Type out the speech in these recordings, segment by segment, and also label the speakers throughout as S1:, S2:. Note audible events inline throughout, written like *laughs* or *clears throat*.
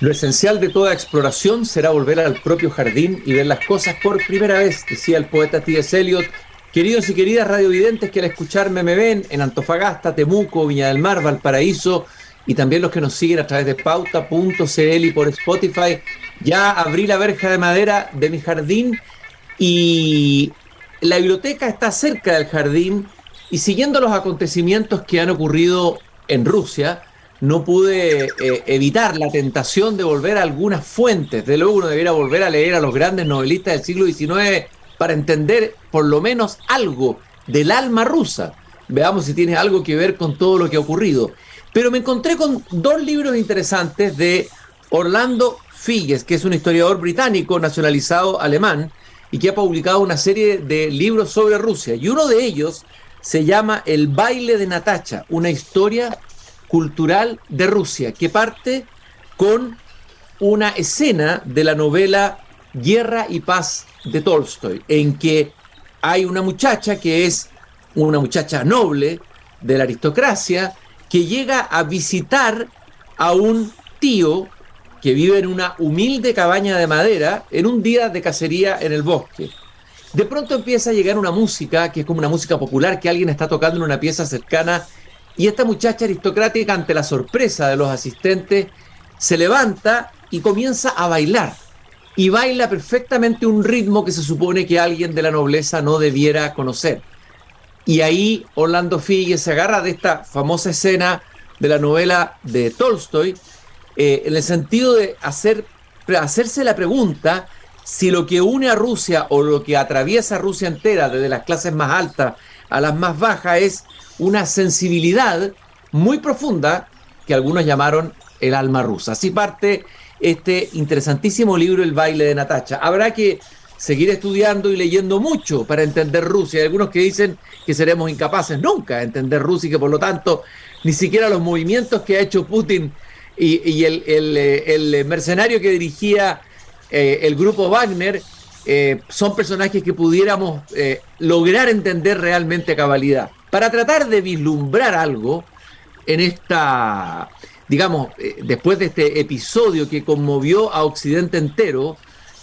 S1: Lo esencial de toda exploración será volver al propio jardín y ver las cosas por primera vez, decía el poeta T.S. Eliot. Queridos y queridas radiovidentes que al escucharme me ven en Antofagasta, Temuco, Viña del Mar, Valparaíso y también los que nos siguen a través de pauta.cl y por Spotify, ya abrí la verja de madera de mi jardín y la biblioteca está cerca del jardín y siguiendo los acontecimientos que han ocurrido en Rusia, no pude eh, evitar la tentación de volver a algunas fuentes. De luego uno debiera volver a leer a los grandes novelistas del siglo XIX para entender por lo menos algo del alma rusa. Veamos si tiene algo que ver con todo lo que ha ocurrido. Pero me encontré con dos libros interesantes de Orlando Figes, que es un historiador británico nacionalizado alemán y que ha publicado una serie de libros sobre Rusia. Y uno de ellos se llama El baile de Natacha, una historia cultural de Rusia, que parte con una escena de la novela Guerra y Paz de Tolstoy, en que hay una muchacha que es una muchacha noble de la aristocracia, que llega a visitar a un tío que vive en una humilde cabaña de madera en un día de cacería en el bosque. De pronto empieza a llegar una música que es como una música popular que alguien está tocando en una pieza cercana y esta muchacha aristocrática, ante la sorpresa de los asistentes, se levanta y comienza a bailar. Y baila perfectamente un ritmo que se supone que alguien de la nobleza no debiera conocer. Y ahí Orlando Figue se agarra de esta famosa escena de la novela de Tolstoy, eh, en el sentido de hacer, hacerse la pregunta si lo que une a Rusia o lo que atraviesa a Rusia entera, desde las clases más altas a las más bajas, es una sensibilidad muy profunda que algunos llamaron el alma rusa. Así parte este interesantísimo libro El baile de Natacha. Habrá que seguir estudiando y leyendo mucho para entender Rusia. Hay algunos que dicen que seremos incapaces nunca de entender Rusia y que por lo tanto ni siquiera los movimientos que ha hecho Putin y, el, mercenario que dirigía eh, el grupo Wagner eh, son personajes que pudiéramos eh, lograr entender realmente a cabalidad para tratar de vislumbrar algo en esta, digamos, eh, después de este episodio que conmovió a Occidente entero,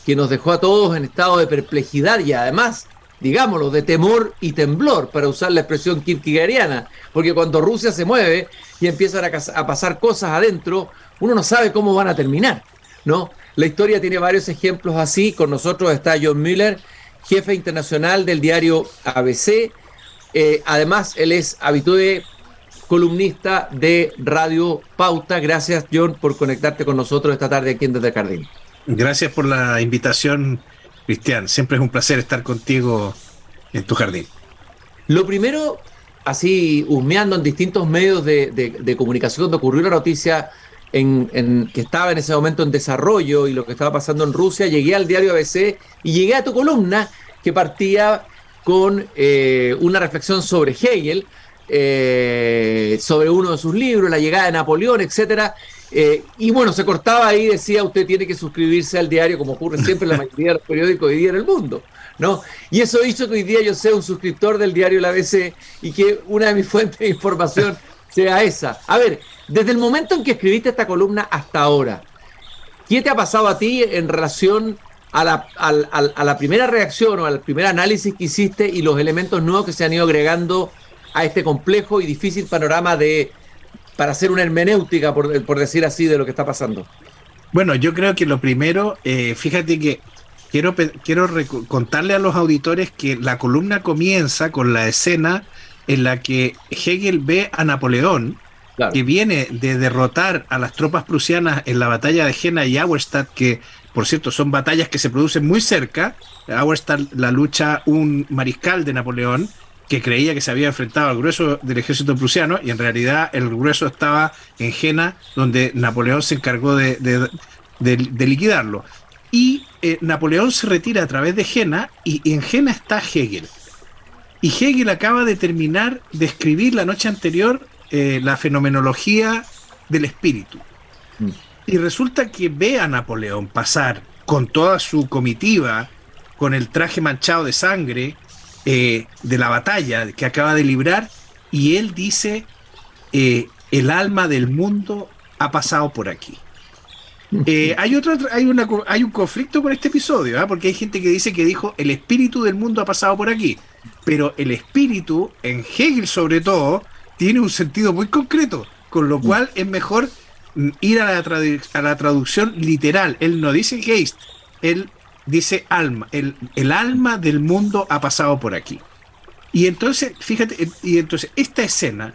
S1: que nos dejó a todos en estado de perplejidad y además, digámoslo, de temor y temblor, para usar la expresión kierkegaardiana, porque cuando Rusia se mueve y empiezan a, a pasar cosas adentro, uno no sabe cómo van a terminar, ¿no? La historia tiene varios ejemplos así, con nosotros está John Miller, jefe internacional del diario ABC, eh, además, él es habitué columnista de Radio Pauta. Gracias, John, por conectarte con nosotros esta tarde aquí en Desde Jardín.
S2: Gracias por la invitación, Cristian. Siempre es un placer estar contigo en tu jardín.
S1: Lo primero, así husmeando en distintos medios de, comunicación donde ocurrió la noticia en, que estaba en ese momento en desarrollo y lo que estaba pasando en Rusia, llegué al diario ABC y llegué a tu columna que partía con eh, una reflexión sobre Hegel, eh, sobre uno de sus libros, la llegada de Napoleón, etcétera. Eh, y bueno, se cortaba ahí, decía usted tiene que suscribirse al diario, como ocurre siempre en la mayoría de los periódicos hoy día en el mundo. ¿no? Y eso hizo que hoy día yo sea un suscriptor del diario La ABC y que una de mis *laughs* fuentes de información sea esa. A ver, desde el momento en que escribiste esta columna hasta ahora, ¿qué te ha pasado a ti en relación a la, a, la, primera reacción o al primer análisis que hiciste y los elementos nuevos que se han ido agregando a este complejo y difícil panorama de para hacer una hermenéutica, por, por decir así, de lo que está pasando?
S2: Bueno, yo creo que lo primero, eh, fíjate que quiero, quiero contarle a los auditores que la columna comienza con la escena en la que Hegel ve a Napoleón, que viene de derrotar a las tropas prusianas en la batalla de Jena y Auerstadt, que por cierto, son batallas que se producen muy cerca. Ahora está la lucha un mariscal de Napoleón que creía que se había enfrentado al grueso del ejército prusiano y en realidad el grueso estaba en Jena, donde Napoleón se encargó de, liquidarlo. Y eh, Napoleón se retira a través de Jena y, en Jena está Hegel. Y Hegel acaba de terminar de escribir la noche anterior eh, la fenomenología del espíritu. Mm. Y resulta que ve a Napoleón pasar con toda su comitiva, con el traje manchado de sangre eh, de la batalla que acaba de librar, y él dice, eh, el alma del mundo ha pasado por aquí. *laughs* Eh, hay, otro, hay, una, hay un conflicto con este episodio, ¿ah? porque hay gente que dice que dijo el espíritu del mundo ha pasado por aquí, pero el espíritu, en Hegel sobre todo, tiene un sentido muy concreto, con lo cual es mejor ir a la, a la traducción literal. Él no dice Geist, él dice alma, el, el alma del mundo ha pasado por aquí. Y entonces, fíjate, y entonces esta escena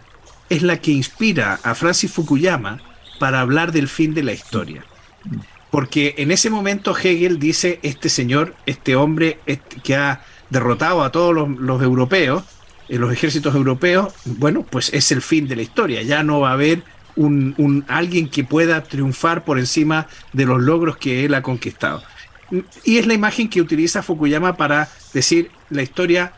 S2: es la que inspira a Francis Fukuyama para hablar del fin de la historia. Porque en ese momento Hegel dice, este señor, este hombre este, que ha derrotado a todos los, europeos, eh, los ejércitos europeos, bueno, pues es el fin de la historia. Ya no va a haber un, alguien que pueda triunfar por encima de los logros que él ha conquistado. Y es la imagen que utiliza Fukuyama para decir la historia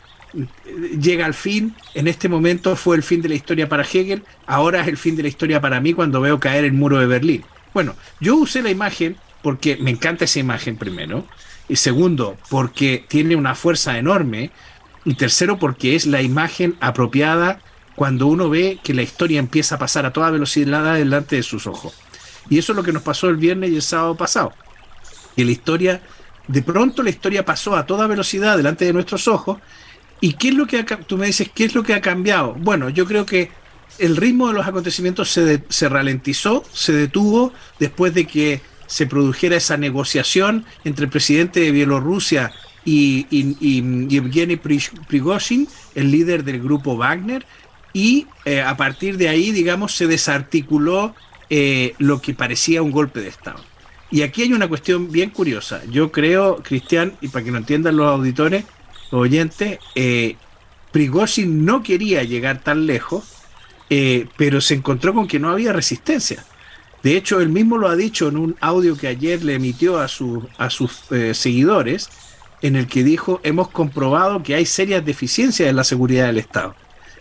S2: llega al fin. En este momento fue el fin de la historia para Hegel, ahora es el fin de la historia para mí cuando veo caer el muro de Berlín. Bueno, yo usé la imagen porque me encanta esa imagen primero, y segundo, porque tiene una fuerza enorme, y tercero, porque es la imagen apropiada cuando uno ve que la historia empieza a pasar a toda velocidad delante de sus ojos. Y eso es lo que nos pasó el viernes y el sábado pasado. Que la historia, de pronto la historia pasó a toda velocidad delante de nuestros ojos ¿Y qué es lo que ha, tú me dices, qué es lo que ha cambiado? Bueno, yo creo que el ritmo de los acontecimientos se, se ralentizó, se detuvo después de que se produjera esa negociación entre el presidente de Bielorrusia y, y, Yevgeny Prigozhin, el líder del grupo Wagner, y eh, a partir de ahí, digamos, se desarticuló eh, lo que parecía un golpe de Estado. Y aquí hay una cuestión bien curiosa. Yo creo, Cristian, y para que lo entiendan los auditores, oyente, eh, Prigozhin no quería llegar tan lejos, eh, pero se encontró con que no había resistencia. De hecho, él mismo lo ha dicho en un audio que ayer le emitió a, a sus eh, seguidores, en el que dijo, hemos comprobado que hay serias deficiencias en la seguridad del Estado.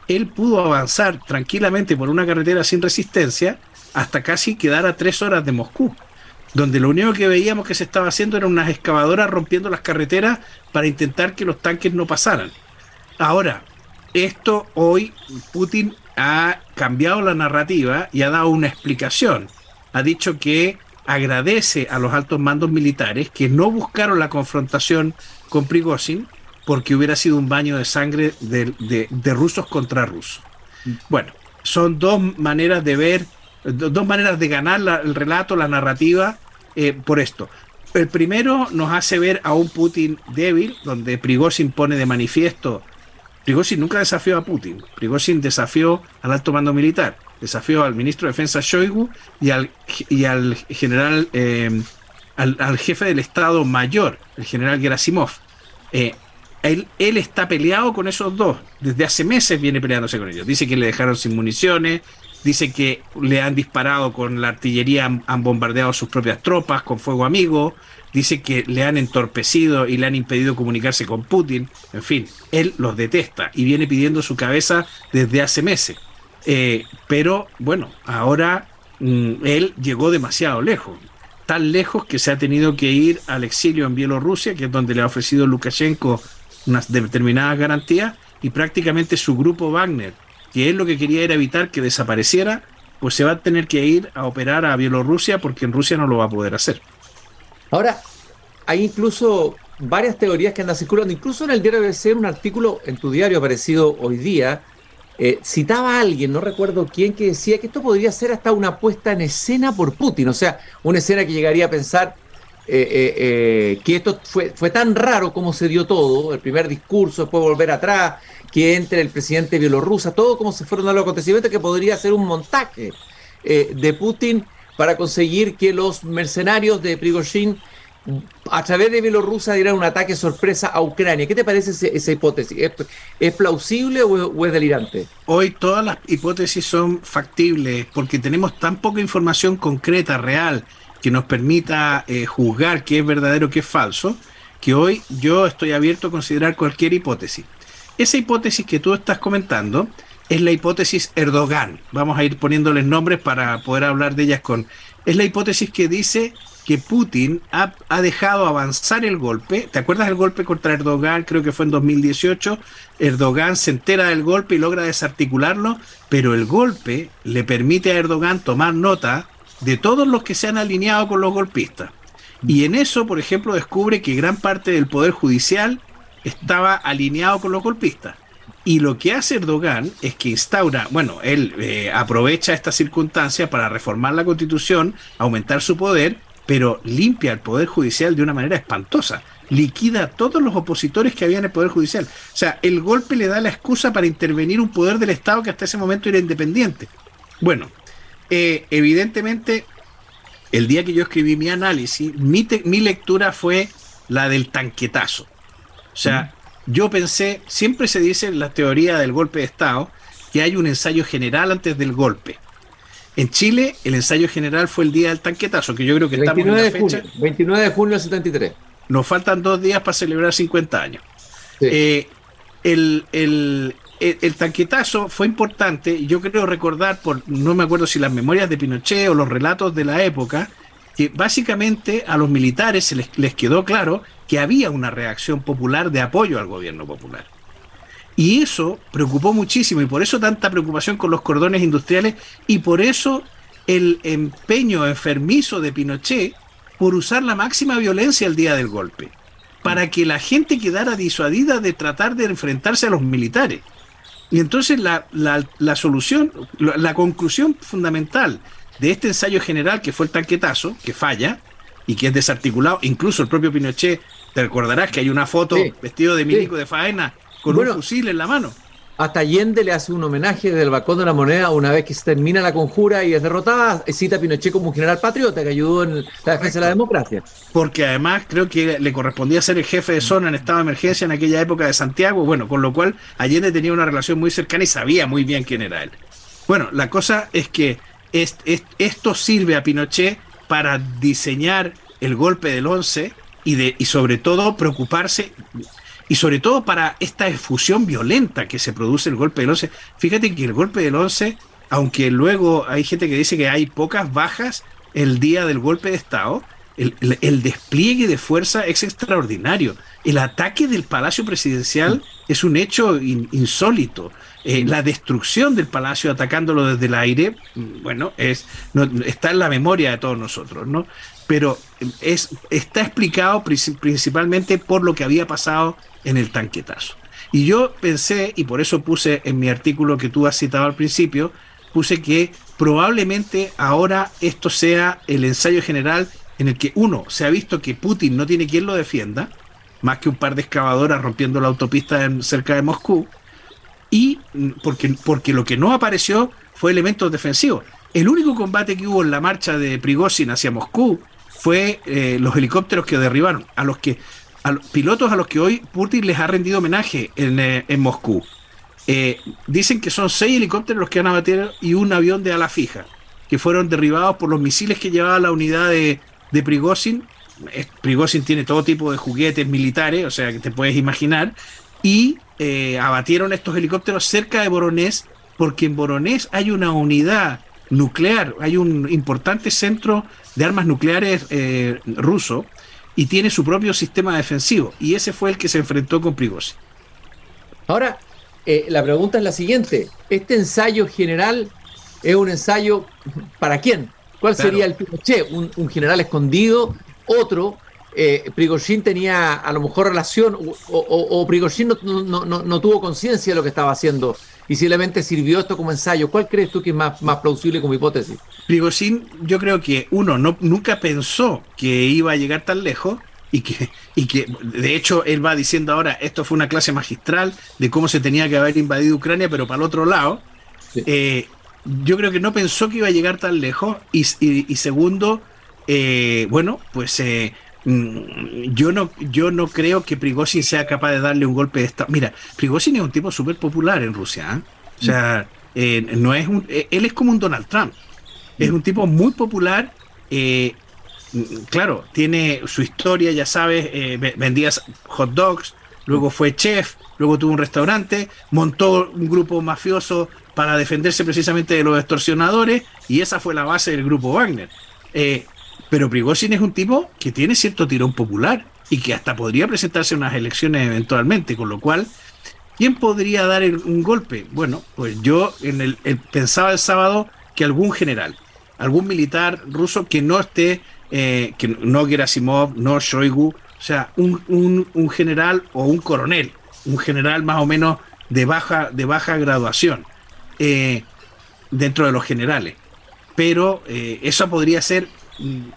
S2: Él pudo avanzar tranquilamente por una carretera sin resistencia hasta casi quedar a tres horas de Moscú donde lo único que veíamos que se estaba haciendo eran unas excavadoras rompiendo las carreteras para intentar que los tanques no pasaran. Ahora, esto hoy Putin ha cambiado la narrativa y ha dado una explicación. Ha dicho que agradece a los altos mandos militares que no buscaron la confrontación con Prigozhin porque hubiera sido un baño de sangre de, rusos contra rusos. Bueno, son dos maneras de ver, dos maneras de ganar el relato, la narrativa, eh, por esto. El primero nos hace ver a un Putin débil, donde Prigozhin pone de manifiesto. Prigozhin nunca desafió a Putin. Prigozhin desafió al alto mando militar, desafió al ministro de Defensa Shoigu y al, y al general, eh, al, jefe del Estado Mayor, el general Gerasimov. Eh, él, está peleado con esos dos. Desde hace meses viene peleándose con ellos. Dice que le dejaron sin municiones, dice que le han disparado con la artillería, han, bombardeado sus propias tropas con fuego amigo, dice que le han entorpecido y le han impedido comunicarse con Putin, en fin, él los detesta y viene pidiendo su cabeza desde hace meses. Eh, pero bueno, ahora mm, él llegó demasiado lejos, tan lejos que se ha tenido que ir al exilio en Bielorrusia, que es donde le ha ofrecido Lukashenko unas determinadas garantías, y prácticamente su grupo Wagner, que él lo que quería era evitar que desapareciera, pues se va a tener que ir a operar a Bielorrusia porque en Rusia no lo va a poder hacer.
S1: Ahora, hay incluso varias teorías que andan circulando, incluso en el diario ser un artículo en tu diario aparecido hoy día, eh, citaba a alguien, no recuerdo quién, que decía que esto podría ser hasta una puesta en escena por Putin, o sea, una escena que llegaría a pensar eh, eh, que esto fue, fue tan raro como se dio todo, el primer discurso, después volver atrás, que entre el presidente bielorrusa, todo como se fueron a los acontecimientos, que podría ser un montaje eh, de Putin para conseguir que los mercenarios de Prigozhin a través de Bielorrusia dieran un ataque sorpresa a Ucrania. ¿Qué te parece esa hipótesis? ¿Es, plausible o, es delirante?
S2: Hoy todas las hipótesis son factibles porque tenemos tan poca información concreta, real, que nos permita eh, juzgar qué es verdadero, qué es falso, que hoy yo estoy abierto a considerar cualquier hipótesis. Esa hipótesis que tú estás comentando es la hipótesis Erdogan. Vamos a ir poniéndoles nombres para poder hablar de ellas con... Es la hipótesis que dice que Putin ha, dejado avanzar el golpe. ¿Te acuerdas del golpe contra Erdogan? Creo que fue en 2018. Erdogan se entera del golpe y logra desarticularlo, pero el golpe le permite a Erdogan tomar nota de todos los que se han alineado con los golpistas. Y en eso, por ejemplo, descubre que gran parte del poder judicial estaba alineado con los golpistas. Y lo que hace Erdogan es que instaura, bueno, él eh, aprovecha esta circunstancia para reformar la constitución, aumentar su poder, pero limpia el poder judicial de una manera espantosa. Liquida a todos los opositores que había en el poder judicial. O sea, el golpe le da la excusa para intervenir un poder del Estado que hasta ese momento era independiente. Bueno, eh, evidentemente, el día que yo escribí mi análisis, mi, mi lectura fue la del tanquetazo. O sea, yo pensé, siempre se dice en la teoría del golpe de Estado que hay un ensayo general antes del golpe. En Chile, el ensayo general fue el día del tanquetazo, que yo creo que estamos en la
S1: de
S2: fecha.
S1: Junio, 29 de junio del 73.
S2: Nos faltan dos días para celebrar 50 años. Eh, el, el, el, tanquetazo fue importante, yo creo recordar, por no me acuerdo si las memorias de Pinochet o los relatos de la época, que básicamente a los militares se les, les quedó claro que había una reacción popular de apoyo al gobierno popular. Y eso preocupó muchísimo y por eso tanta preocupación con los cordones industriales y por eso el empeño enfermizo de Pinochet por usar la máxima violencia el día del golpe, para que la gente quedara disuadida de tratar de enfrentarse a los militares. Y entonces la, la, solución, la conclusión fundamental de este ensayo general, que fue el tanquetazo, que falla y que es desarticulado, incluso el propio Pinochet, te recordarás que hay una foto vestido de milico de faena con un fusil en la mano.
S1: Hasta Allende le hace un homenaje del balcón de la moneda una vez que se termina la conjura y es derrotada, cita a Pinochet como un general patriota que ayudó en la defensa de la democracia.
S2: Porque además creo que le correspondía ser el jefe de zona en estado de emergencia en aquella época de Santiago, bueno, con lo cual Allende tenía una relación muy cercana y sabía muy bien quién era él. Bueno, la cosa es que esto sirve a Pinochet para diseñar el golpe del 11 y, de, y sobre todo preocuparse y sobre todo para esta efusión violenta que se produce el golpe del 11. Fíjate que el golpe del 11, aunque luego hay gente que dice que hay pocas bajas el día del golpe de Estado, el, despliegue de fuerza es extraordinario. El ataque del Palacio Presidencial es un hecho insólito. Eh, la destrucción del palacio atacándolo desde el aire, bueno, es, está en la memoria de todos nosotros, ¿no? Pero es, está explicado principalmente por lo que había pasado en el tanquetazo. Y yo pensé, y por eso puse en mi artículo que tú has citado al principio, puse que probablemente ahora esto sea el ensayo general en el que uno se ha visto que Putin no tiene quien lo defienda, más que un par de excavadoras rompiendo la autopista cerca de Moscú, y mm, porque, porque lo que no apareció fue elementos defensivos. El único combate que hubo en la marcha de Prigozhin hacia Moscú fue eh, los helicópteros que derribaron, a los que a los pilotos a los que hoy Putin les ha rendido homenaje en, eh, Moscú. Eh, dicen que son seis helicópteros los que han abatido y un avión de ala fija, que fueron derribados por los misiles que llevaba la unidad de, de Prigozhin. Tiene todo tipo de juguetes militares, o sea que te puedes imaginar, y eh, abatieron estos helicópteros cerca de Voronezh, porque en Voronezh hay una unidad nuclear, hay un importante centro de armas nucleares ruso y tiene su propio sistema defensivo, y ese fue el que se enfrentó con Prigozhin.
S1: Ahora, eh, la pregunta es la siguiente: ¿este ensayo general es un ensayo para quién? ¿Cuál sería el Pinochet? ¿Un, ¿Un, general escondido? ¿Otro? Eh, Prigozhin tenía a lo mejor relación o, o, o Prigozhin no, no, no, no tuvo conciencia de lo que estaba haciendo y simplemente sirvió esto como ensayo. ¿Cuál crees tú que es más, más plausible como hipótesis?
S2: Prigozhin, yo creo que uno no, nunca pensó que iba a llegar tan lejos y que, y que de hecho él va diciendo ahora, esto fue una clase magistral de cómo se tenía que haber invadido Ucrania, pero para el otro lado. Sí. Eh, yo creo que no pensó que iba a llegar tan lejos y, y, y segundo, eh, bueno, pues eh, yo no, yo no creo que Prigozhin sea capaz de darle un golpe de estado. Mira, Prigozhin es un tipo súper popular en Rusia. ¿eh? O sea, eh, no es un, eh, él es como un Donald Trump. Es un tipo muy popular. Eh, claro, tiene su historia, ya sabes, vendía hot dogs, luego fue chef, luego tuvo un restaurante, montó un grupo mafioso para defenderse precisamente de los extorsionadores y esa fue la base del grupo Wagner. Pero Prigozhin es un tipo que tiene cierto tirón popular y que hasta podría presentarse en unas elecciones eventualmente, con lo cual, ¿quién podría dar un golpe? Bueno, pues yo en el, pensaba el sábado que algún general, algún militar ruso que no esté, eh, que no Gerasimov, no Shoigu, o sea, un, un, general o un coronel, un general más o menos de baja, de baja graduación eh, dentro de los generales. Pero eh, eso podría ser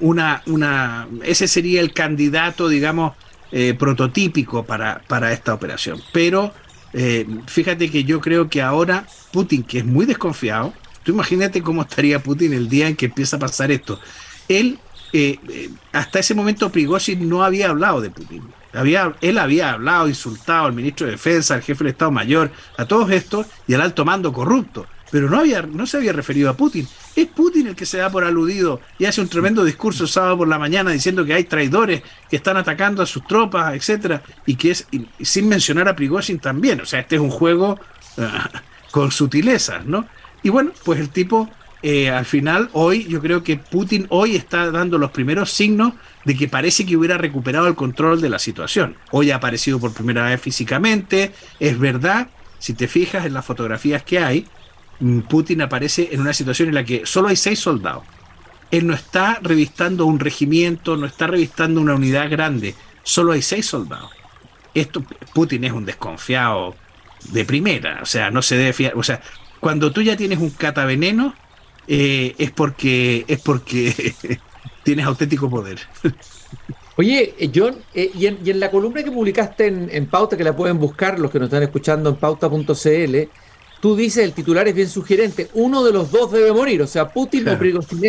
S2: una, una, ese sería el candidato, digamos, prototípico para, para esta operación. Pero fíjate que yo creo que ahora Putin, que es muy desconfiado, Tú imagínate cómo estaría Putin el día en que empieza a pasar esto. Él, eh, eh, hasta ese momento, Prigozhin no había hablado de Putin. Había, él había hablado, insultado al ministro de Defensa, al jefe del Estado Mayor, a todos estos y al alto mando corrupto. Pero no, había, no se había referido a Putin. Es Putin el que se da por aludido y hace un tremendo discurso sábado por la mañana diciendo que hay traidores que están atacando a sus tropas, etcétera, y que es sin mencionar a Prigozhin también. O sea, este es un juego eh, con sutilezas, ¿no? Y bueno, pues el tipo eh, al final, hoy, yo creo que Putin hoy está dando los primeros signos de que parece que hubiera recuperado el control de la situación. Hoy ha aparecido por primera vez físicamente, es verdad, si te fijas en las fotografías que hay, Putin aparece en una situación en la que solo hay seis soldados. Él no está revistando un regimiento, no está revistando una unidad grande, solo hay seis soldados. Esto, Putin es un desconfiado de primera, o sea, no se debe fiar, o sea, cuando tú ya tienes un cataveneno, eh, es porque es porque *laughs* tienes auténtico poder.
S1: Oye, eh, John, eh, y, en, la columna que publicaste en, Pauta, que la pueden buscar los que nos están escuchando en pauta.cl, tú dices, el titular es bien sugerente, uno de los dos debe morir, o sea, Putin o Prigozhin,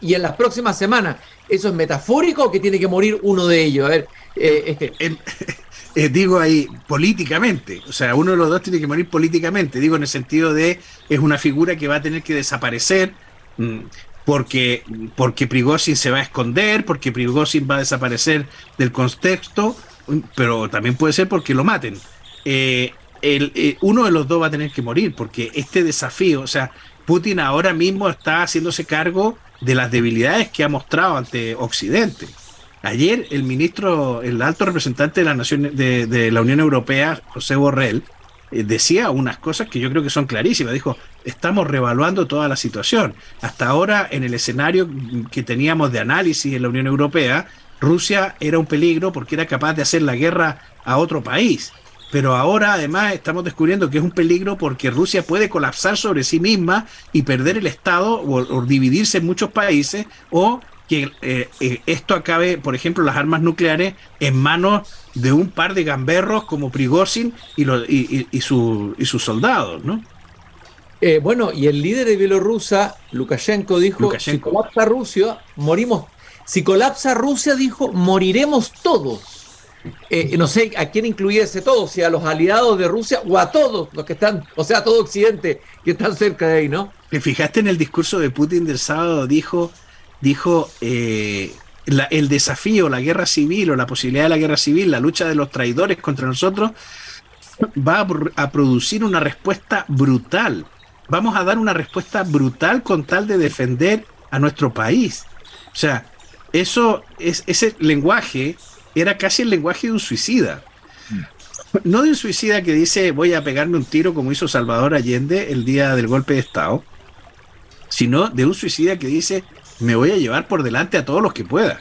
S1: y en las próximas semanas, ¿eso es metafórico o que tiene que morir uno de ellos? A ver,
S2: eh, *laughs* eh, digo ahí, políticamente. O sea, uno de los dos tiene que morir políticamente. Digo en el sentido de es una figura que va a tener que desaparecer mm, porque, porque Prigozhin se va a esconder, porque Prigozhin va a desaparecer del contexto, mm, pero también puede ser porque lo maten. Eh, el, eh, uno de los dos va a tener que morir porque este desafío, o sea, Putin ahora mismo está haciéndose cargo de las debilidades que ha mostrado ante Occidente. Ayer el ministro, el alto representante de la, Nación, de, la Unión Europea, José Borrell, eh, decía unas cosas que yo creo que son clarísimas. Dijo, estamos revaluando toda la situación. Hasta ahora, en el escenario que teníamos de análisis en la Unión Europea, Rusia era un peligro porque era capaz de hacer la guerra a otro país. Pero ahora además estamos descubriendo que es un peligro porque Rusia puede colapsar sobre sí misma y perder el Estado o dividirse en muchos países o que eh, eh, esto acabe, por ejemplo, las armas nucleares en manos de un par de gamberros como Prigozhin y, y, y, sus soldados, ¿no?
S1: Eh, bueno, y el líder de Bielorrusia, Lukashenko, dijo, si colapsa Rusia, morimos. Si colapsa Rusia, dijo, moriremos todos. No sé a quién incluía ese todo, si a los aliados de Rusia o a todos los que están, o sea, a todo Occidente que están cerca de ahí, ¿no?
S2: ¿Te fijaste en el discurso de Putin del sábado? Dijo, dijo eh, el desafío, la guerra civil o la posibilidad de la guerra civil, la lucha de los traidores contra nosotros, va a, producir una respuesta brutal. Vamos a dar una respuesta brutal con tal de defender a nuestro país. O sea, eso es, ese lenguaje era casi el lenguaje de un suicida. No de un suicida que dice voy a pegarme un tiro como hizo Salvador Allende el día del golpe de Estado, sino de un suicida que dice me voy a llevar por delante a todos los que pueda.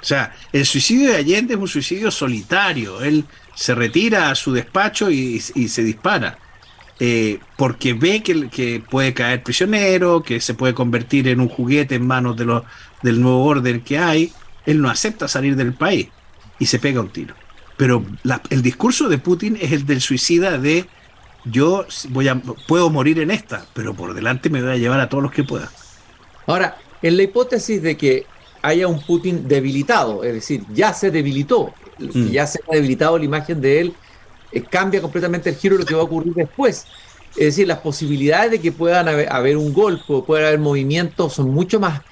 S2: O sea, el suicidio de Allende es un suicidio solitario. Él se retira a su despacho y, se dispara. Eh, porque ve que, que, puede caer prisionero, que se puede convertir en un juguete en manos de los, del nuevo orden que hay. Él no acepta salir del país y se pega un tiro. Pero el discurso de Putin es el del suicida de yo voy a, puedo morir en esta, pero por delante me voy a llevar a todos los que pueda.
S1: Ahora, en la hipótesis de que haya un Putin debilitado, es decir, ya se debilitó, mm. ya se ha debilitado la imagen de él, eh, cambia completamente el giro de lo que va a ocurrir después. Es decir, las posibilidades de que puedan haber, un golpe o pueda haber movimientos son mucho más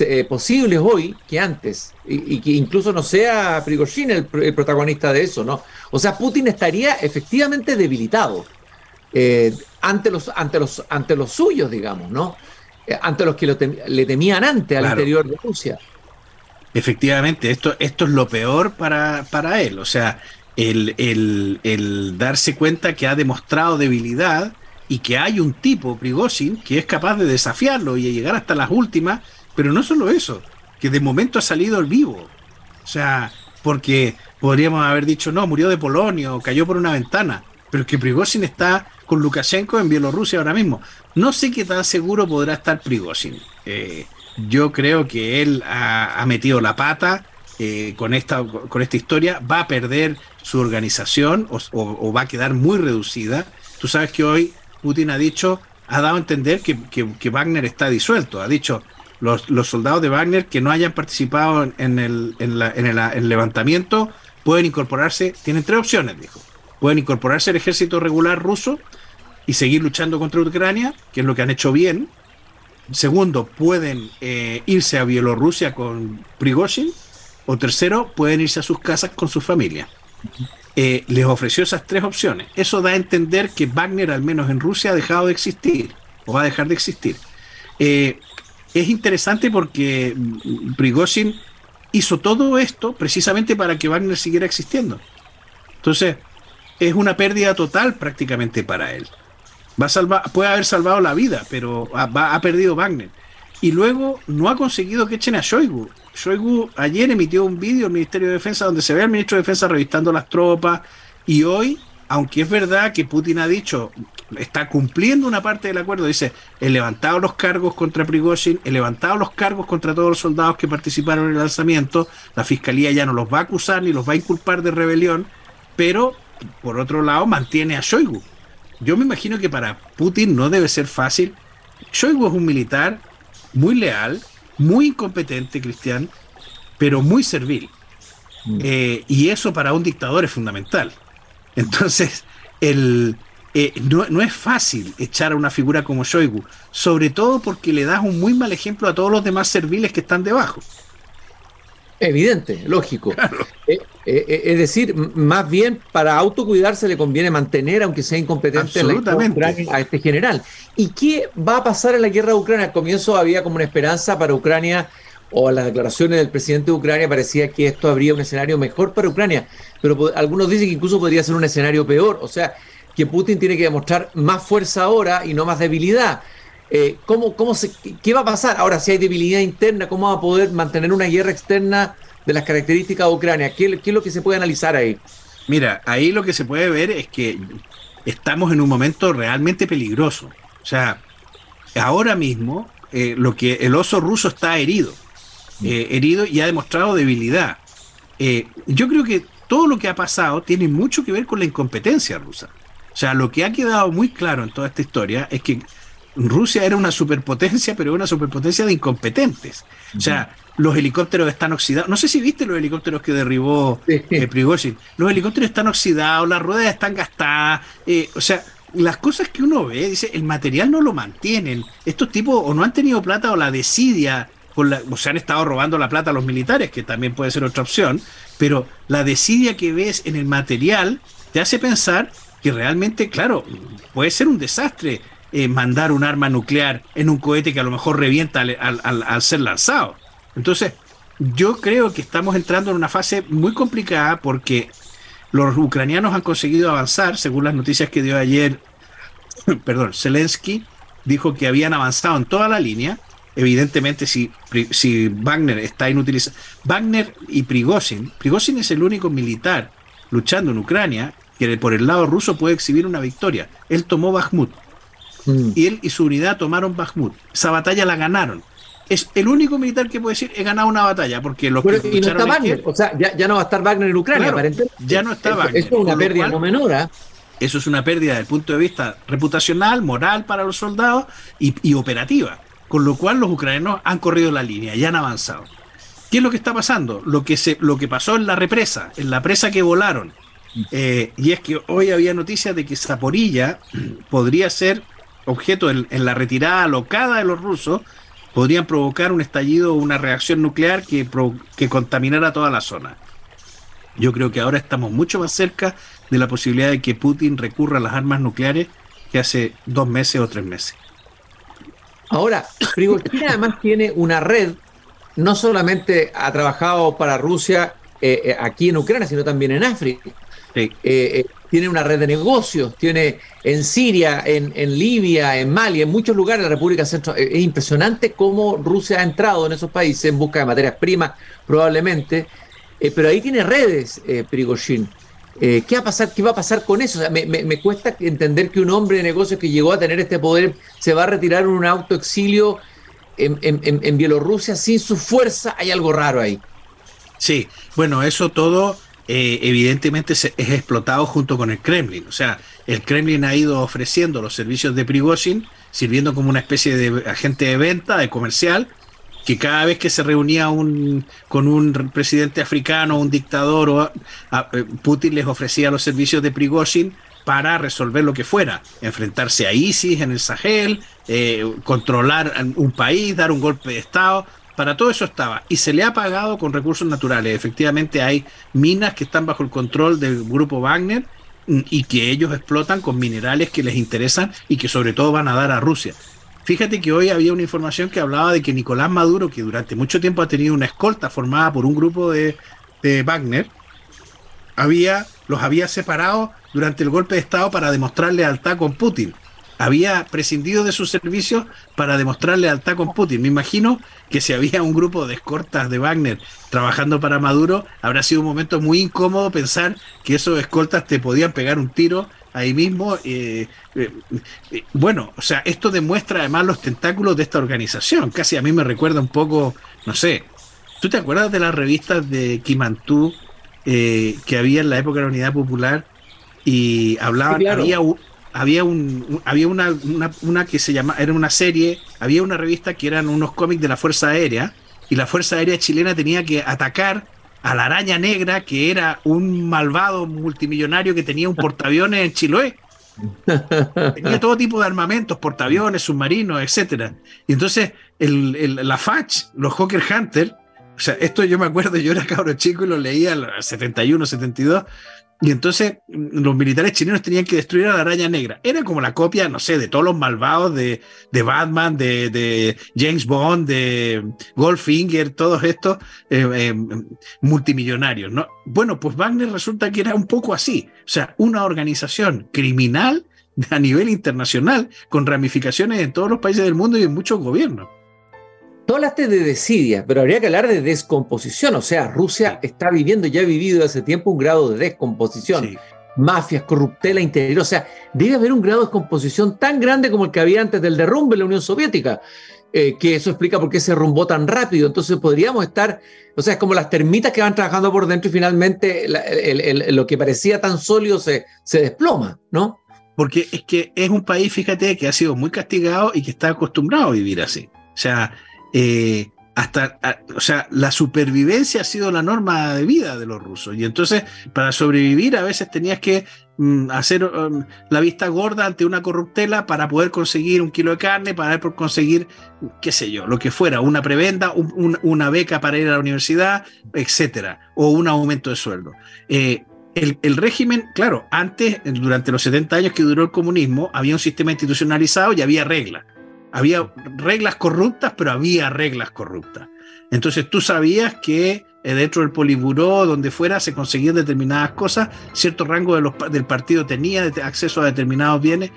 S1: eh, posibles hoy que antes, y, que incluso no sea Prigozhin el, protagonista de eso, ¿no? O sea, Putin estaría efectivamente debilitado eh, ante, los, ante, los, ante los suyos, digamos, ¿no? Eh, ante los que le temían antes al interior de Rusia.
S2: Efectivamente, esto, esto es lo peor para, para él. O sea, el, el, darse cuenta que ha demostrado debilidad y que hay un tipo, Prigozhin, que es capaz de desafiarlo y llegar hasta las últimas, pero no solo eso, que de momento ha salido vivo. O sea, porque podríamos haber dicho, no, murió de Polonio, cayó por una ventana, pero que Prigozhin está con Lukashenko en Bielorrusia ahora mismo. No sé qué tan seguro podrá estar Prigozhin. Eh, yo creo que él ha, metido la pata eh, con, esta, con esta historia, va a perder su organización o, va a quedar muy reducida. Tú sabes que hoy Putin ha dicho, ha dado a entender que, Wagner está disuelto. Ha dicho, los, soldados de Wagner que no hayan participado en el, levantamiento pueden incorporarse, tienen tres opciones, dijo. Pueden incorporarse al ejército regular ruso y seguir luchando contra Ucrania, que es lo que han hecho bien. Segundo, pueden eh, irse a Bielorrusia con Prigozhin. O tercero, pueden irse a sus casas con su familia. Eh, les ofreció esas tres opciones. Eso da a entender que Wagner, al menos en Rusia, ha dejado de existir o va a dejar de existir. Eh, es interesante porque Prigozhin hizo todo esto precisamente para que Wagner siguiera existiendo. Entonces, es una pérdida total prácticamente para él. Va a salvar, puede haber salvado la vida, pero ha, ha perdido Wagner. Y luego no ha conseguido que echen a Shoigu. Shoigu ayer emitió un vídeo al Ministerio de Defensa donde se ve al ministro de Defensa revistando las tropas y hoy, aunque es verdad que Putin ha dicho, está cumpliendo una parte del acuerdo, dice, he levantado los cargos contra Prigozhin, he levantado los cargos contra todos los soldados que participaron en el lanzamiento, la fiscalía ya no los va a acusar ni los va a inculpar de rebelión, pero por otro lado mantiene a Shoigu. Yo me imagino que para Putin no debe ser fácil. Shoigu es un militar muy leal, muy incompetente, Cristian, pero muy servil. Mm. Eh, y eso para un dictador es fundamental. Entonces, el, eh, no, es fácil echar a una figura como Shoigu, sobre todo porque le das un muy mal ejemplo a todos los demás serviles que están debajo.
S1: Evidente, lógico. Eh, es decir, más bien para autocuidarse le conviene mantener, aunque sea incompetente, a este general. ¿Y qué va a pasar en la guerra de Ucrania? Al comienzo había como una esperanza para Ucrania, o las declaraciones del presidente de Ucrania parecía que esto habría un escenario mejor para Ucrania, pero algunos dicen que incluso podría ser un escenario peor, o sea, que Putin tiene que demostrar más fuerza ahora y no más debilidad. Eh, ¿cómo, cómo ¿Qué va a pasar? Ahora, si hay debilidad interna, ¿cómo va a poder mantener una guerra externa de las características de Ucrania? ¿Qué, qué es lo que se puede analizar ahí?
S2: Mira, ahí lo que se puede ver es que estamos en un momento realmente peligroso. O sea, ahora mismo eh, lo que el oso ruso está herido, eh, herido y ha demostrado debilidad. Eh, yo creo que todo lo que ha pasado tiene mucho que ver con la incompetencia rusa. O sea, lo que ha quedado muy claro en toda esta historia es que Rusia era una superpotencia, pero una superpotencia de incompetentes. O sea, los helicópteros están oxidados. No sé si viste los helicópteros que derribó Prigozhin. Los helicópteros están oxidados, las ruedas están gastadas. o sea, las cosas que uno ve, dice, el material no lo mantienen. Estos tipos o no han tenido plata o la desidia, se han estado robando la plata a los militares, que también puede ser otra opción, pero la desidia que ves en el material te hace pensar que realmente, claro, puede ser un desastre eh, mandar un arma nuclear en un cohete que a lo mejor revienta al ser lanzado. Entonces, yo creo que estamos entrando en una fase muy complicada porque los ucranianos han conseguido avanzar, según las noticias que dio ayer, *clears throat* perdón, Zelensky dijo que habían avanzado en toda la línea. Evidentemente, si, si Wagner está inutilizado. Wagner y Prigozhin, Prigozhin es el único militar luchando en Ucrania que por el lado ruso puede exhibir una victoria. Él tomó Bakhmut. Mm. Y él y su unidad tomaron Bakhmut. Esa batalla la ganaron es el único militar que puede decir he ganado una batalla, porque los
S1: que y no está Wagner, o sea, ya, no va a estar Wagner en Ucrania, aparentemente.
S2: Ya no está Wagner.
S1: Eso es una pérdida no menor. ¿ah?
S2: Eso es una pérdida desde el punto de vista reputacional, moral para los soldados y, operativa. Con lo cual los ucranianos han corrido la línea y han avanzado. ¿Qué es lo que está pasando? Lo que, se, lo que pasó en la represa, en la presa que volaron. Eh, y es que hoy había noticias de que Zaporilla podría ser objeto en, la retirada alocada de los rusos podrían provocar un estallido o una reacción nuclear que, que contaminara toda la zona. Yo creo que ahora estamos mucho más cerca de la posibilidad de que Putin recurra a las armas nucleares que hace dos meses o tres meses.
S1: Ahora, Prigozhin además tiene una red, no solamente ha trabajado para Rusia eh, eh, aquí en Ucrania, sino también en África. Eh, tiene una red de negocios, tiene en Siria, en, Libia, en Mali, en muchos lugares de la República Central. Es impresionante cómo Rusia ha entrado en esos países en busca de materias primas, probablemente, eh, pero ahí tiene redes, eh, Prigozhin. Eh, ¿qué, va a pasar, ¿Qué va a pasar con eso? me, cuesta entender que un hombre de negocios que llegó a tener este poder se va a retirar en un autoexilio en, en Bielorrusia sin su fuerza. Hay algo raro ahí.
S2: Sí, bueno, eso todo eh, evidentemente es explotado junto con el Kremlin. O sea, el Kremlin ha ido ofreciendo los servicios de Prigozhin, sirviendo como una especie de agente de venta, de comercial, que cada vez que se reunía un, con un presidente africano, un dictador, o eh, Putin les ofrecía los servicios de Prigozhin para resolver lo que fuera, enfrentarse a ISIS en el Sahel, eh, controlar un país, dar un golpe de Estado. Para todo eso estaba. Y se le ha pagado con recursos naturales. Efectivamente hay minas que están bajo el control del grupo Wagner mm, y que ellos explotan con minerales que les interesan y que sobre todo van a dar a Rusia. Fíjate que hoy había una información que hablaba de que Nicolás Maduro, que durante mucho tiempo ha tenido una escolta formada por un grupo de, de Wagner, había, los había separado durante el golpe de Estado para demostrar lealtad con Putin había prescindido de sus servicios para demostrar lealtad con Putin. Me imagino que si había un grupo de escoltas de Wagner trabajando para Maduro, habrá sido un momento muy incómodo pensar que esos escoltas te podían pegar un tiro ahí mismo. Eh, eh, eh, bueno, o sea, esto demuestra además los tentáculos de esta organización. Casi a mí me recuerda un poco, no sé, ¿tú te acuerdas de las revistas de Kimantú que había en la época de la Unidad Popular? Y hablaban, había, había un, había una, una, que se llama, era una serie, había una revista que eran unos cómics de la Fuerza Aérea, y la Fuerza Aérea chilena tenía que atacar a la araña negra, que era un malvado multimillonario que tenía un *laughs* portaaviones en Chiloé. Tenía todo tipo de armamentos, portaaviones, submarinos, etcétera. Y entonces el, la FACH, los Hawker Hunter, o sea, esto yo me acuerdo, yo era cabro chico y lo leía en 71, 72, y entonces mm, los militares chilenos tenían que destruir a la araña negra. Era como la copia, no sé, de todos los malvados de, de Batman, de, de, James Bond, de Goldfinger, todos estos eh, eh, multimillonarios. ¿no? Bueno, pues Wagner resulta que era un poco así. O sea, una organización criminal a nivel internacional con ramificaciones en todos los países del mundo y en muchos gobiernos.
S1: Tú hablaste de desidia, pero habría que hablar de descomposición. O sea, Rusia está viviendo, ya ha vivido hace tiempo un grado de descomposición. Mafias, corruptela interior. O sea, debe haber un grado de descomposición tan grande como el que había antes del derrumbe en la Unión Soviética. Eh, que eso explica por qué se rumbó tan rápido. Entonces podríamos estar, o sea, es como las termitas que van trabajando por dentro y finalmente lo que parecía tan sólido se, se desploma, ¿no?
S2: Porque es que es un país, fíjate, que ha sido muy castigado y que está acostumbrado a vivir así. O sea, eh, hasta, o sea, la supervivencia ha sido la norma de vida de los rusos. Y entonces, para sobrevivir, a veces tenías que mm, hacer um, la vista gorda ante una corruptela para poder conseguir un kilo de carne, para poder conseguir, qué sé yo, lo que fuera, una prebenda, una beca para ir a la universidad, etcétera, o un aumento de sueldo. Eh, el, el, régimen, claro, antes, durante los 70 años que duró el comunismo, había un sistema institucionalizado y había reglas había reglas corruptas, pero había reglas corruptas. Entonces tú sabías que eh, dentro del poliburó, donde fuera, se conseguían determinadas cosas, cierto rango de los, del partido tenía acceso a determinados bienes.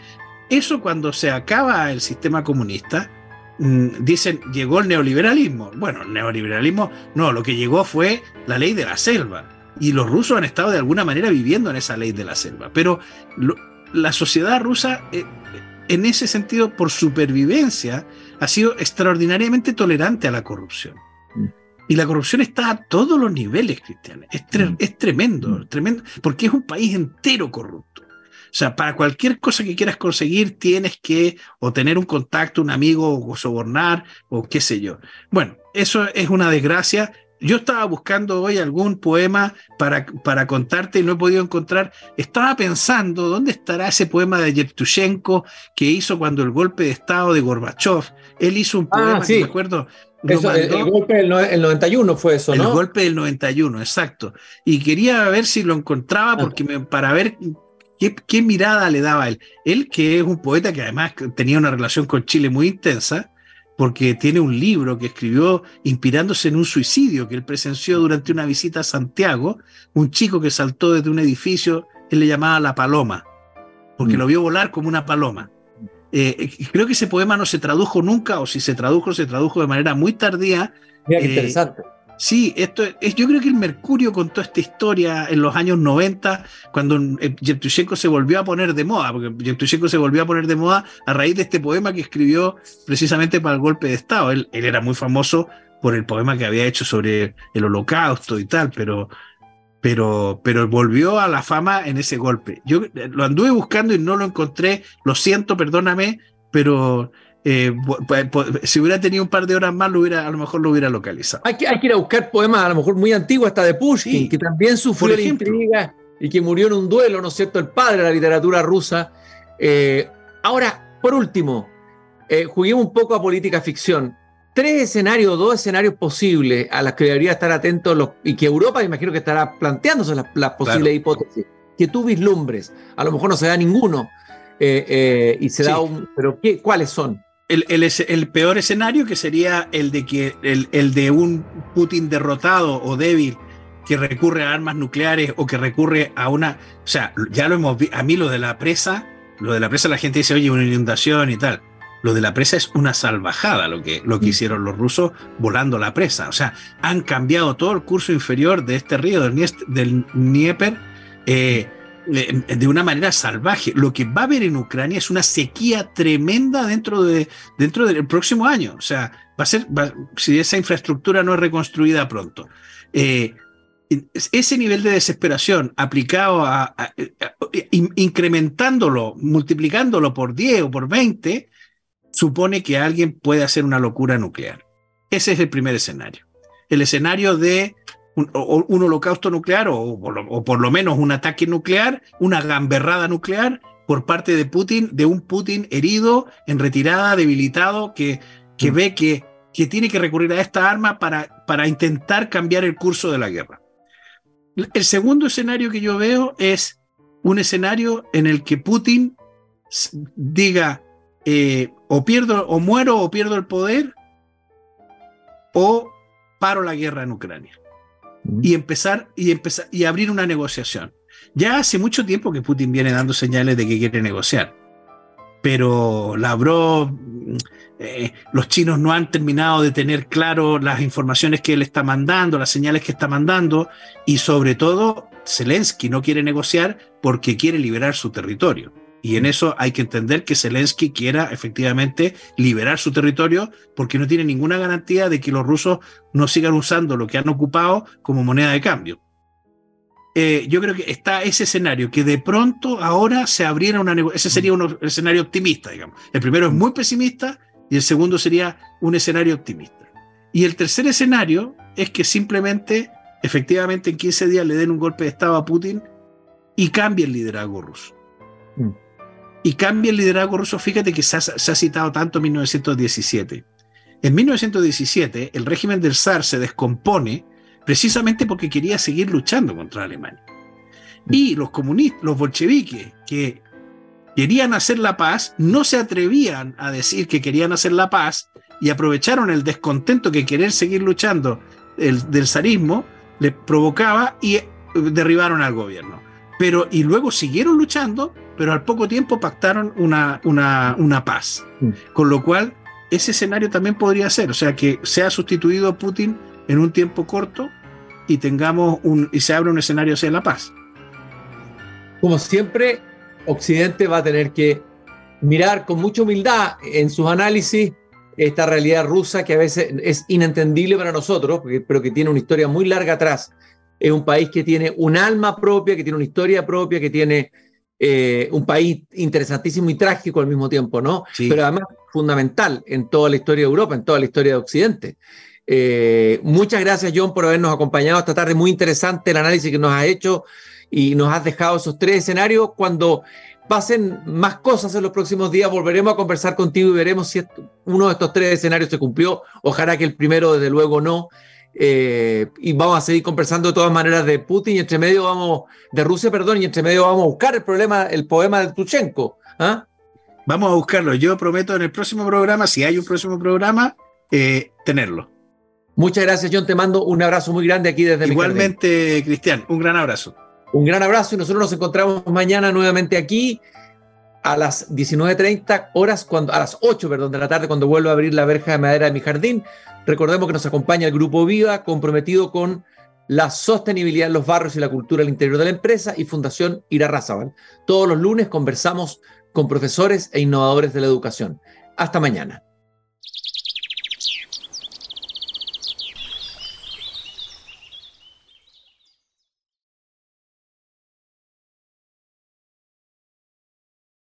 S2: Eso cuando se acaba el sistema comunista, mm, dicen, llegó el neoliberalismo. Bueno, el neoliberalismo no, lo que llegó fue la ley de la selva. Y los rusos han estado de alguna manera viviendo en esa ley de la selva. Pero la sociedad rusa eh, en ese sentido, por supervivencia, ha sido extraordinariamente tolerante a la corrupción. Mm. Y la corrupción está a todos los niveles, Cristian. Es, mm. es tremendo, mm. tremendo, porque es un país entero corrupto. O sea, para cualquier cosa que quieras conseguir, tienes que o tener un contacto, un amigo, o sobornar, o qué sé yo. Bueno, eso es una desgracia yo estaba buscando hoy algún poema para, para contarte y no he podido encontrar. Estaba pensando dónde estará ese poema de Yevtushenko que hizo cuando el golpe de Estado de Gorbachev. Él hizo un poema, ah, sí. me acuerdo.
S1: el, golpe del 91 fue eso, ¿no?
S2: El golpe del 91, exacto. Y quería ver si lo encontraba ah. porque para ver qué, qué mirada le daba a él. Él, que es un poeta que además tenía una relación con Chile muy intensa, porque tiene un libro que escribió inspirándose en un suicidio que él presenció durante una visita a Santiago, un chico que saltó desde un edificio él le llamaba la paloma, porque mm. lo vio volar como una paloma. Eh, creo que ese poema no se tradujo nunca, o si se tradujo, se tradujo de manera muy tardía.
S1: Mira qué interesante.
S2: Sí, esto es, yo creo que el Mercurio contó esta historia en los años 90, cuando eh, Yevtushenko se volvió a poner de moda, porque Yevtushenko se volvió a poner de moda a raíz de este poema que escribió precisamente para el golpe de Estado. Él, era muy famoso por el poema que había hecho sobre el holocausto y tal, pero, pero, pero volvió a la fama en ese golpe. Yo lo anduve buscando y no lo encontré, lo siento, perdóname, pero eh, si hubiera tenido un par de horas más, lo hubiera, a lo mejor lo hubiera localizado.
S1: Hay que, hay que ir a buscar poemas a lo mejor muy antiguos, hasta de Pushkin, que también sufrió la intriga y que murió en un duelo, ¿no es cierto? El padre de la literatura rusa. Eh, ahora, por último, eh, juguemos un poco a política ficción. Tres escenarios, dos escenarios posibles a los que debería estar atentos los, y que Europa, imagino que estará planteándose las, posibles hipótesis. Que tú vislumbres. A lo mejor no se da ninguno. y se da un. ¿Pero qué, cuáles son?
S2: El, el, peor escenario que sería el de que el, de un Putin derrotado o débil que recurre a armas nucleares o que recurre a una, o sea, ya lo hemos visto, a mí lo de la presa, lo de la presa la gente dice, oye, una inundación y tal. Lo de la presa es una salvajada lo que, lo que mm. hicieron los rusos volando la presa. O sea, han cambiado todo el curso inferior de este río del, del Dnieper. Eh, de una manera salvaje. Lo que va a haber en Ucrania es una sequía tremenda dentro, de, dentro del próximo año. O sea, va a ser, si esa infraestructura no es reconstruida pronto. Eh, ese nivel de desesperación aplicado a, incrementándolo, multiplicándolo por 10 o por 20, supone que alguien puede hacer una locura nuclear. Ese es el primer escenario. El escenario de un, holocausto nuclear o, por lo menos un ataque nuclear, una gamberrada nuclear por parte de Putin, de un Putin herido, en retirada, debilitado, que, que mm. ve que, que tiene que recurrir a esta arma para, para intentar cambiar el curso de la guerra. El segundo escenario que yo veo es un escenario en el que Putin diga eh, o pierdo o muero o pierdo el poder o paro la guerra en Ucrania y empezar y empezar y abrir una negociación. Ya hace mucho tiempo que Putin viene dando señales de que quiere negociar, pero Lavrov, eh, los chinos no han terminado de tener claro las informaciones que él está mandando, las señales que está mandando, y sobre todo Zelensky no quiere negociar porque quiere liberar su territorio. Y en eso hay que entender que Zelensky quiera efectivamente liberar su territorio porque no tiene ninguna garantía de que los rusos no sigan usando lo que han ocupado como moneda de cambio. Eh, yo creo que está ese escenario, que de pronto ahora se abriera una negociación. Ese sería un escenario optimista, digamos. El primero es muy pesimista y el segundo sería un escenario optimista. Y el tercer escenario es que simplemente, efectivamente, en 15 días le den un golpe de Estado a Putin y cambie el liderazgo ruso. Mm y cambia el liderazgo ruso. Fíjate que se ha, citado tanto en 1917. En 1917, el régimen del zar se descompone precisamente porque quería seguir luchando contra Alemania. Y los comunistas, los bolcheviques, que querían hacer la paz, no se atrevían a decir que querían hacer la paz y aprovecharon el descontento que querer seguir luchando el, del zarismo les provocaba y derribaron al gobierno. Pero, y luego siguieron luchando pero al poco tiempo pactaron una, una, una paz. Mm. Con lo cual, ese escenario también podría ser, o sea, que sea sustituido Putin en un tiempo corto y tengamos un y se abra un escenario hacia la paz.
S1: Como siempre, Occidente va a tener que mirar con mucha humildad en sus análisis esta realidad rusa que a veces es inentendible para nosotros, pero que tiene una historia muy larga atrás. Es un país que tiene un alma propia, que tiene una historia propia, que tiene eh, un país interesantísimo y trágico al mismo tiempo, ¿no? Pero además fundamental en toda la historia de Europa, en toda la historia de Occidente. Eh, muchas gracias, John, por habernos acompañado esta tarde. Muy interesante el análisis que nos has hecho y nos has dejado esos tres escenarios. Cuando pasen más cosas en los próximos días, volveremos a conversar contigo y veremos si uno de estos tres escenarios se cumplió. Ojalá que el primero, desde luego, no. Eh, y vamos a seguir conversando de todas maneras de Putin y entre medio vamos, de Rusia, perdón, y entre medio vamos a buscar el problema, el poema de Tuchenko. ¿ah?
S2: Vamos a buscarlo. Yo prometo en el próximo programa, si hay un próximo programa, eh, tenerlo.
S1: Muchas gracias, John. Te mando un abrazo muy grande aquí desde
S2: Igualmente, Cristian, un gran abrazo.
S1: Un gran abrazo y nosotros nos encontramos mañana nuevamente aquí a las 19.30 horas, cuando, a las 8 perdón, de la tarde, cuando vuelvo a abrir la verja de madera de mi jardín. Recordemos que nos acompaña el Grupo Viva, comprometido con la sostenibilidad en los barrios y la cultura al interior de la empresa y Fundación Irarrázaval. Todos los lunes conversamos con profesores e innovadores de la educación. Hasta mañana.